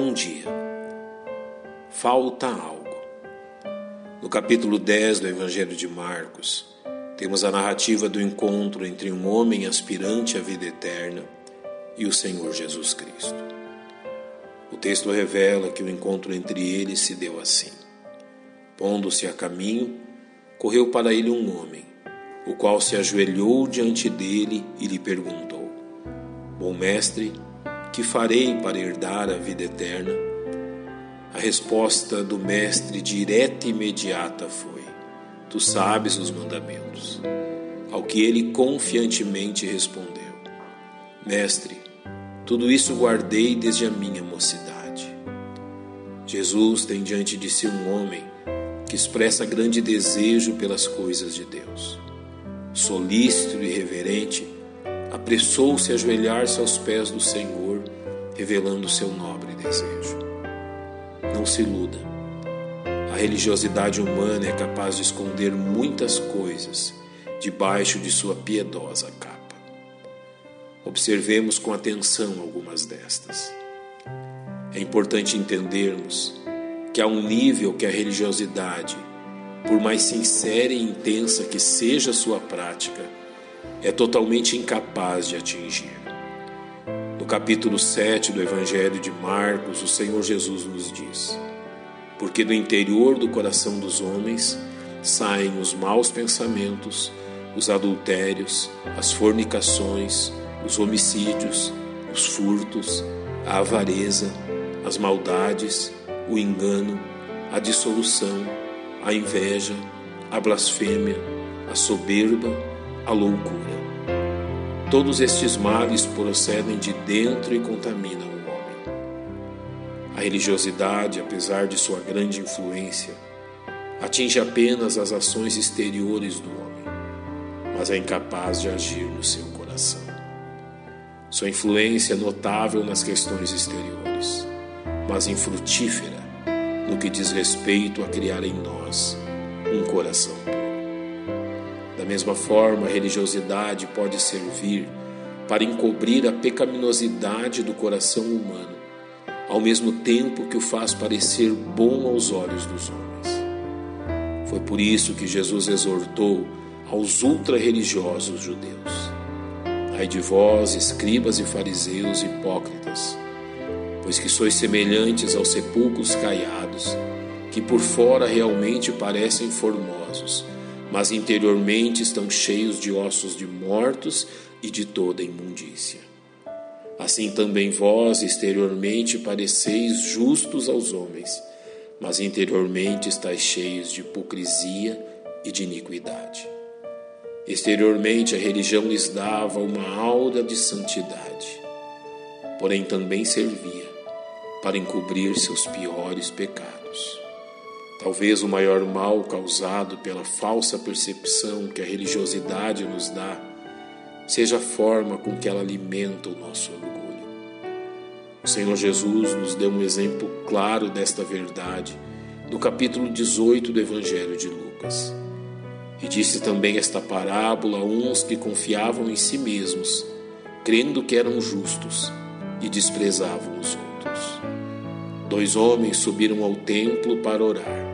Bom dia. Falta algo. No capítulo 10 do Evangelho de Marcos, temos a narrativa do encontro entre um homem aspirante à vida eterna e o Senhor Jesus Cristo. O texto revela que o encontro entre eles se deu assim. Pondo-se a caminho, correu para ele um homem, o qual se ajoelhou diante dele e lhe perguntou: Bom mestre, que farei para herdar a vida eterna? A resposta do Mestre, direta e imediata, foi: Tu sabes os mandamentos. Ao que ele confiantemente respondeu: Mestre, tudo isso guardei desde a minha mocidade. Jesus tem diante de si um homem que expressa grande desejo pelas coisas de Deus. Solícito e reverente, apressou-se a ajoelhar-se aos pés do Senhor, revelando seu nobre desejo. Não se iluda. A religiosidade humana é capaz de esconder muitas coisas debaixo de sua piedosa capa. Observemos com atenção algumas destas. É importante entendermos que há um nível que a religiosidade, por mais sincera e intensa que seja sua prática, é totalmente incapaz de atingir. Capítulo 7 do Evangelho de Marcos, o Senhor Jesus nos diz: Porque do interior do coração dos homens saem os maus pensamentos, os adultérios, as fornicações, os homicídios, os furtos, a avareza, as maldades, o engano, a dissolução, a inveja, a blasfêmia, a soberba, a loucura. Todos estes males procedem de dentro e contaminam o homem. A religiosidade, apesar de sua grande influência, atinge apenas as ações exteriores do homem, mas é incapaz de agir no seu coração. Sua influência é notável nas questões exteriores, mas infrutífera no que diz respeito a criar em nós um coração mesma forma, a religiosidade pode servir para encobrir a pecaminosidade do coração humano, ao mesmo tempo que o faz parecer bom aos olhos dos homens. Foi por isso que Jesus exortou aos ultra-religiosos judeus: Ai de vós, escribas e fariseus hipócritas, pois que sois semelhantes aos sepulcros caiados, que por fora realmente parecem formosos, mas interiormente estão cheios de ossos de mortos e de toda imundícia. Assim também vós exteriormente pareceis justos aos homens, mas interiormente estáis cheios de hipocrisia e de iniquidade. Exteriormente a religião lhes dava uma aura de santidade, porém também servia para encobrir seus piores pecados. Talvez o maior mal causado pela falsa percepção que a religiosidade nos dá seja a forma com que ela alimenta o nosso orgulho. O Senhor Jesus nos deu um exemplo claro desta verdade no capítulo 18 do Evangelho de Lucas. E disse também esta parábola a uns que confiavam em si mesmos, crendo que eram justos e desprezavam os outros. Dois homens subiram ao templo para orar,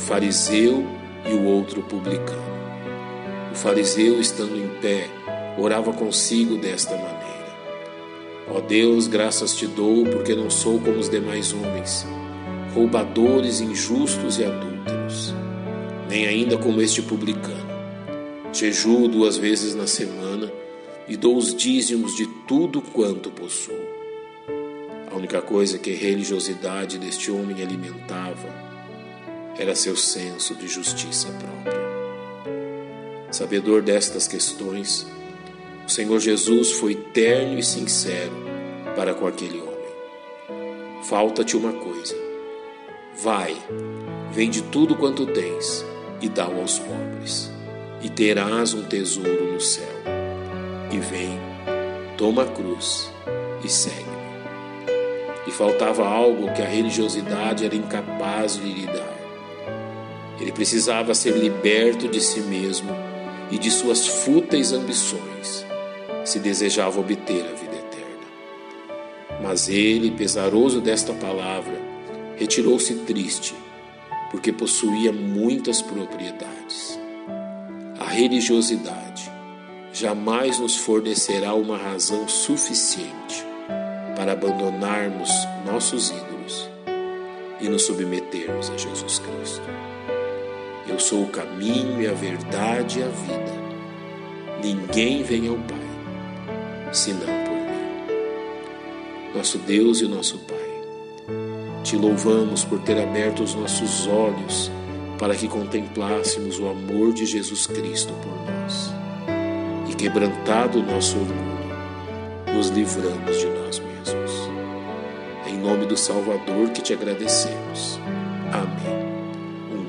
fariseu e o outro publicano. O fariseu, estando em pé, orava consigo desta maneira: Ó Deus, graças te dou, porque não sou como os demais homens, roubadores, injustos e adúlteros nem ainda como este publicano. Jejuo duas vezes na semana e dou os dízimos de tudo quanto possuo. A única coisa que a religiosidade deste homem alimentava era seu senso de justiça própria. Sabedor destas questões, o Senhor Jesus foi terno e sincero para com aquele homem. Falta-te uma coisa. Vai, vende tudo quanto tens e dá-o aos pobres, e terás um tesouro no céu. E vem, toma a cruz e segue-me. E faltava algo que a religiosidade era incapaz de lhe dar. Ele precisava ser liberto de si mesmo e de suas fúteis ambições, se desejava obter a vida eterna. Mas ele, pesaroso desta palavra, retirou-se triste, porque possuía muitas propriedades. A religiosidade jamais nos fornecerá uma razão suficiente para abandonarmos nossos ídolos e nos submetermos a Jesus Cristo. Eu sou o caminho e a verdade e a vida. Ninguém vem ao Pai senão por mim. Nosso Deus e nosso Pai, te louvamos por ter aberto os nossos olhos para que contemplássemos o amor de Jesus Cristo por nós e, quebrantado o nosso orgulho, nos livramos de nós mesmos. Em nome do Salvador que te agradecemos. Amém.